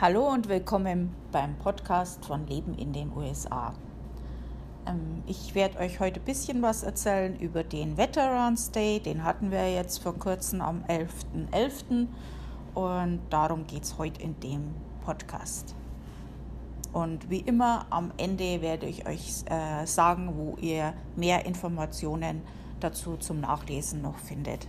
Hallo und willkommen beim Podcast von Leben in den USA. Ähm, ich werde euch heute ein bisschen was erzählen über den Veterans Day. Den hatten wir jetzt vor kurzem am 11.11. .11. und darum geht es heute in dem Podcast. Und wie immer am Ende werde ich euch äh, sagen, wo ihr mehr Informationen dazu zum Nachlesen noch findet.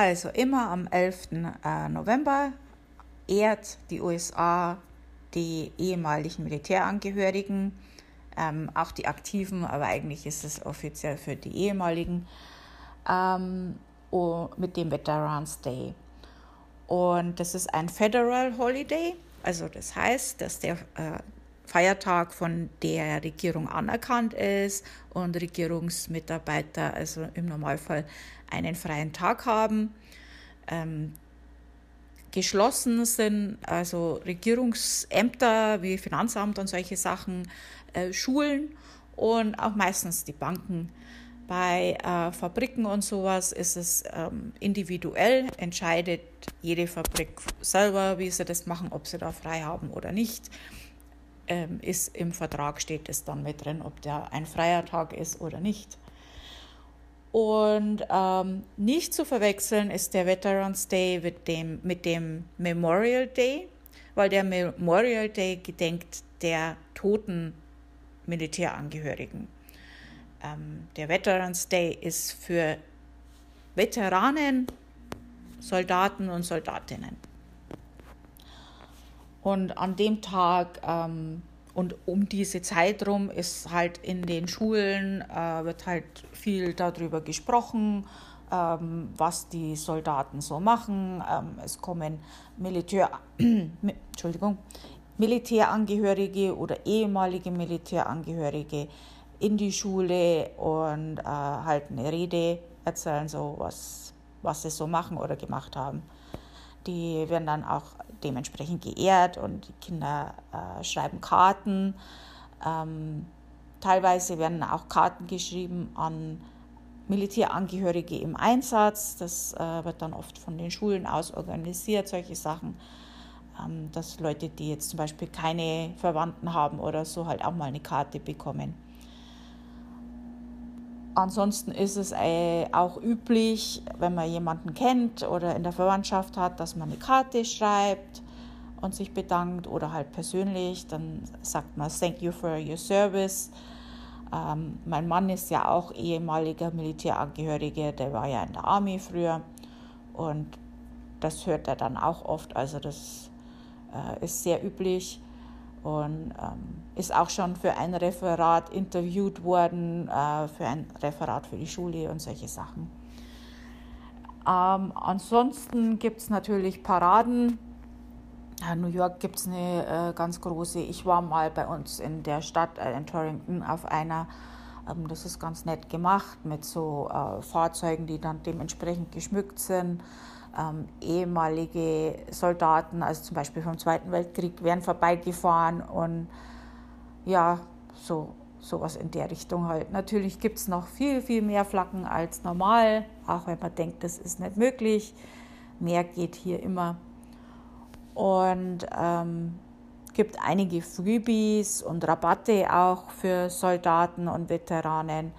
Also immer am 11. Äh, November ehrt die USA die ehemaligen Militärangehörigen, ähm, auch die Aktiven, aber eigentlich ist es offiziell für die ehemaligen, ähm, mit dem Veterans Day. Und das ist ein Federal Holiday, also das heißt, dass der äh, Feiertag von der Regierung anerkannt ist und Regierungsmitarbeiter also im Normalfall einen freien Tag haben. Ähm, geschlossen sind also Regierungsämter wie Finanzamt und solche Sachen, äh, Schulen und auch meistens die Banken. Bei äh, Fabriken und sowas ist es ähm, individuell, entscheidet jede Fabrik selber, wie sie das machen, ob sie da frei haben oder nicht ähm, ist im Vertrag, steht es dann mit drin, ob der ein freier Tag ist oder nicht. Und ähm, nicht zu verwechseln ist der Veterans Day mit dem, mit dem Memorial Day, weil der Memorial Day gedenkt der toten Militärangehörigen. Ähm, der Veterans Day ist für Veteranen, Soldaten und Soldatinnen. Und an dem Tag ähm, und um diese Zeit rum ist halt in den Schulen, äh, wird halt viel darüber gesprochen, ähm, was die Soldaten so machen. Ähm, es kommen Militär, Entschuldigung, Militärangehörige oder ehemalige Militärangehörige in die Schule und äh, halten eine Rede, erzählen so, was, was sie so machen oder gemacht haben. Die werden dann auch dementsprechend geehrt und die Kinder äh, schreiben Karten. Ähm, teilweise werden auch Karten geschrieben an Militärangehörige im Einsatz. Das äh, wird dann oft von den Schulen aus organisiert, solche Sachen. Ähm, dass Leute, die jetzt zum Beispiel keine Verwandten haben oder so, halt auch mal eine Karte bekommen. Ansonsten ist es äh, auch üblich, wenn man jemanden kennt oder in der Verwandtschaft hat, dass man eine Karte schreibt und sich bedankt oder halt persönlich, dann sagt man Thank you for your service. Ähm, mein Mann ist ja auch ehemaliger Militärangehöriger, der war ja in der Army früher und das hört er dann auch oft, also das äh, ist sehr üblich und ähm, ist auch schon für ein Referat interviewt worden, äh, für ein Referat für die Schule und solche Sachen. Ähm, ansonsten gibt es natürlich Paraden. In New York gibt es eine äh, ganz große. Ich war mal bei uns in der Stadt, äh, in Torrington, auf einer. Ähm, das ist ganz nett gemacht mit so äh, Fahrzeugen, die dann dementsprechend geschmückt sind ähm, ehemalige Soldaten, also zum Beispiel vom Zweiten Weltkrieg, werden vorbeigefahren und ja, so sowas in der Richtung halt. Natürlich gibt es noch viel, viel mehr Flaggen als normal, auch wenn man denkt, das ist nicht möglich. Mehr geht hier immer. Und ähm, gibt einige Freebies und Rabatte auch für Soldaten und Veteranen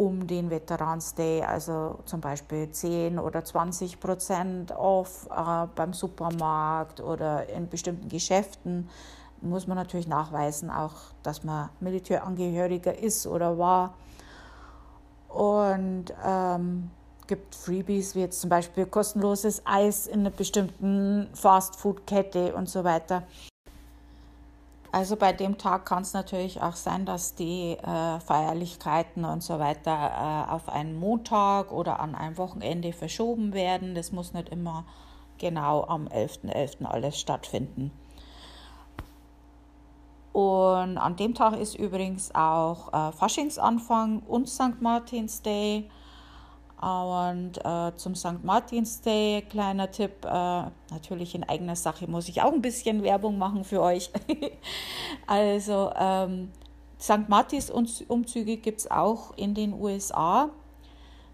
um den Veterans Day, also zum Beispiel 10 oder 20 Prozent off äh, beim Supermarkt oder in bestimmten Geschäften, muss man natürlich nachweisen, auch dass man Militärangehöriger ist oder war. Und ähm, gibt Freebies wie jetzt zum Beispiel kostenloses Eis in einer bestimmten Fastfood-Kette und so weiter. Also bei dem Tag kann es natürlich auch sein, dass die äh, Feierlichkeiten und so weiter äh, auf einen Montag oder an ein Wochenende verschoben werden. Das muss nicht immer genau am 11.11. .11. alles stattfinden. Und an dem Tag ist übrigens auch äh, Faschingsanfang und St. Martin's Day. Und äh, zum St. Martin's Day, kleiner Tipp, äh, natürlich in eigener Sache muss ich auch ein bisschen Werbung machen für euch. also ähm, St. Martins Umzüge gibt es auch in den USA.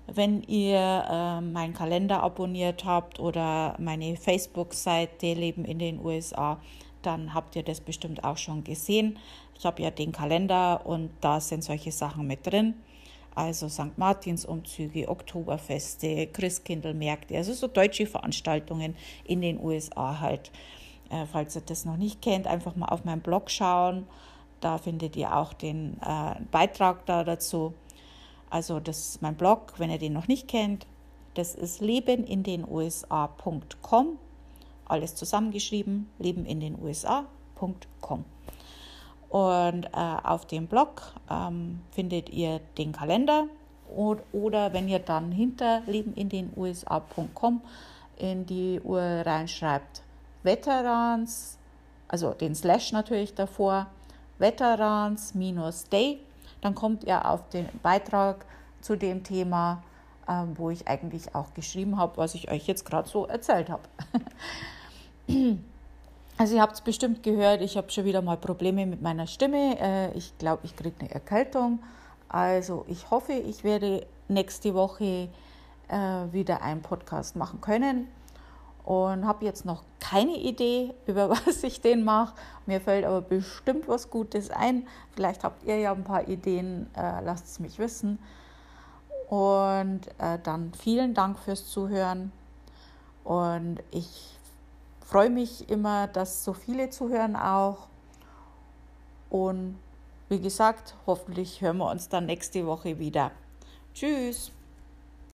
Wenn ihr äh, meinen Kalender abonniert habt oder meine Facebook-Seite Leben in den USA, dann habt ihr das bestimmt auch schon gesehen. Ich habe ja den Kalender und da sind solche Sachen mit drin also St. Martinsumzüge, Oktoberfeste, Christkindlmärkte, also so deutsche Veranstaltungen in den USA halt. Äh, falls ihr das noch nicht kennt, einfach mal auf meinem Blog schauen. Da findet ihr auch den äh, Beitrag da dazu. Also das ist mein Blog, wenn ihr den noch nicht kennt. Das ist lebenindenusa.com. Alles zusammengeschrieben, lebenindenusa.com. Und äh, auf dem Blog ähm, findet ihr den Kalender oder, oder wenn ihr dann hinter Leben in den USA.com in die Uhr reinschreibt Veterans, also den Slash natürlich davor, Veterans minus Day, dann kommt ihr auf den Beitrag zu dem Thema, äh, wo ich eigentlich auch geschrieben habe, was ich euch jetzt gerade so erzählt habe. Also ihr habt es bestimmt gehört, ich habe schon wieder mal Probleme mit meiner Stimme. Äh, ich glaube, ich kriege eine Erkältung. Also ich hoffe, ich werde nächste Woche äh, wieder einen Podcast machen können und habe jetzt noch keine Idee, über was ich den mache. Mir fällt aber bestimmt was Gutes ein. Vielleicht habt ihr ja ein paar Ideen, äh, lasst es mich wissen. Und dann vielen Dank fürs Zuhören und ich freue mich immer, dass so viele zuhören auch. Und wie gesagt, hoffentlich hören wir uns dann nächste Woche wieder. Tschüss.